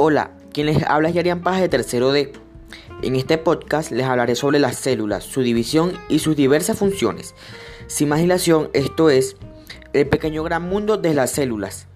Hola, quien les habla es Yarian Paz de Tercero D. En este podcast les hablaré sobre las células, su división y sus diversas funciones. Sin más dilación, esto es el pequeño gran mundo de las células.